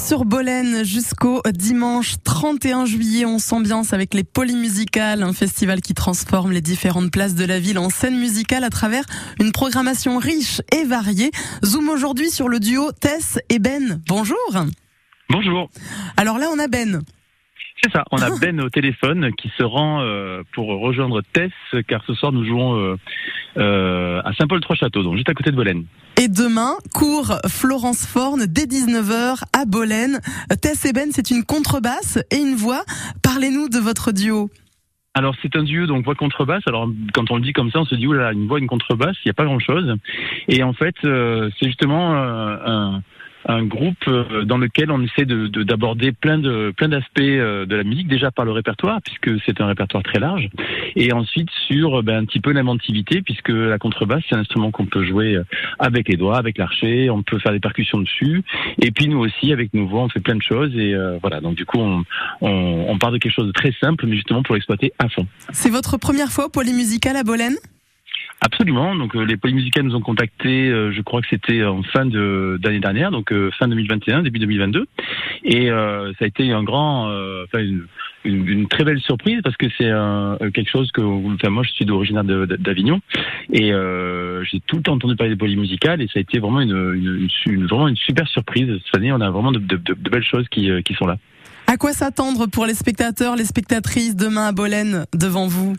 sur Bolène jusqu'au dimanche 31 juillet. On s'ambiance avec les Polymusicales, un festival qui transforme les différentes places de la ville en scène musicale à travers une programmation riche et variée. Zoom aujourd'hui sur le duo Tess et Ben. Bonjour. Bonjour. Alors là, on a Ben. C'est ça, on a Ben au téléphone qui se rend euh, pour rejoindre Tess, car ce soir nous jouons euh, euh, à Saint-Paul-Trois-Châteaux, donc juste à côté de Bolène. Et demain, cours Florence Forne dès 19h à Bolène. Tess et Ben, c'est une contrebasse et une voix. Parlez-nous de votre duo. Alors c'est un duo donc voix contrebasse. Alors quand on le dit comme ça, on se dit oula une voix une contrebasse, il n'y a pas grand chose. Et en fait c'est justement un, un groupe euh, dans lequel on essaie de d'aborder plein de plein d'aspects euh, de la musique déjà par le répertoire puisque c'est un répertoire très large. Et ensuite sur ben, un petit peu l'inventivité puisque la contrebasse c'est un instrument qu'on peut jouer euh, avec les doigts avec l'archet on peut faire des percussions dessus. Et puis nous aussi avec nos voix on fait plein de choses et voilà. Donc du coup on, on, on part de quelque chose de très simple mais justement pour l'exploiter à fond. C'est votre première fois au Polymusical à Bolène? Absolument. Donc euh, les polymusicales nous ont contactés, euh, je crois que c'était en fin de d'année dernière, donc euh, fin 2021, début 2022, et ça a été un grand, enfin une, une, très belle surprise parce que c'est quelque chose que, enfin moi je suis d'origine d'Avignon et j'ai tout le temps entendu parler des polymusicales et ça a été vraiment une, une, vraiment une super surprise cette année. On a vraiment de, de, de belles choses qui, qui sont là. À quoi s'attendre pour les spectateurs, les spectatrices demain à Bolène devant vous?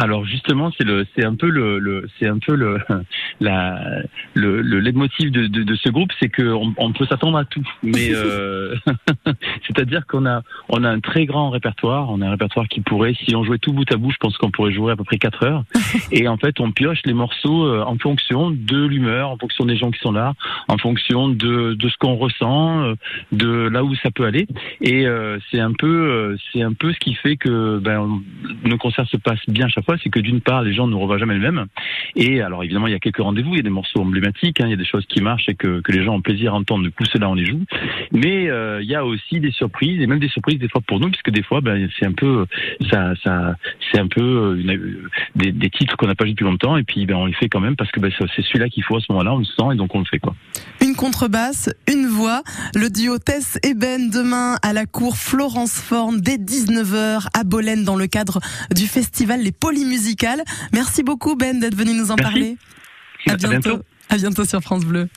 Alors justement, c'est le, c'est un peu le, le c'est un peu le, la, le, le leitmotiv de, de, de ce groupe, c'est qu'on on peut s'attendre à tout, mais euh, c'est-à-dire qu'on a, on a un très grand répertoire, on a un répertoire qui pourrait, si on jouait tout bout à bout, je pense qu'on pourrait jouer à peu près 4 heures, et en fait, on pioche les morceaux euh, en fonction de l'humeur, en fonction des gens qui sont là, en fonction de, de ce qu'on ressent, euh, de là où ça peut aller, et c'est un peu, c'est un peu ce qui fait que ben, nos concerts se passent bien chaque fois. C'est que d'une part, les gens ne revoient jamais le même. Et alors, évidemment, il y a quelques rendez-vous, il y a des morceaux emblématiques, hein, il y a des choses qui marchent et que, que les gens ont plaisir à entendre. Du coup, cela, on les joue. Mais euh, il y a aussi des surprises, et même des surprises des fois pour nous, puisque des fois, ben, c'est un peu, ça, ça, c'est un peu euh, des, des, titres qu'on n'a pas vu depuis longtemps, et puis ben, on les fait quand même parce que ben, c'est celui-là qu'il faut à ce moment-là, on le sent, et donc on le fait quoi. Une contrebasse, une voix, le duo Tess et Ben demain à la cour Florence Forne dès 19h à Bolène dans le cadre du festival Les Poly musicale. Merci beaucoup Ben d'être venu nous en parler. À bientôt. À bientôt sur France Bleu.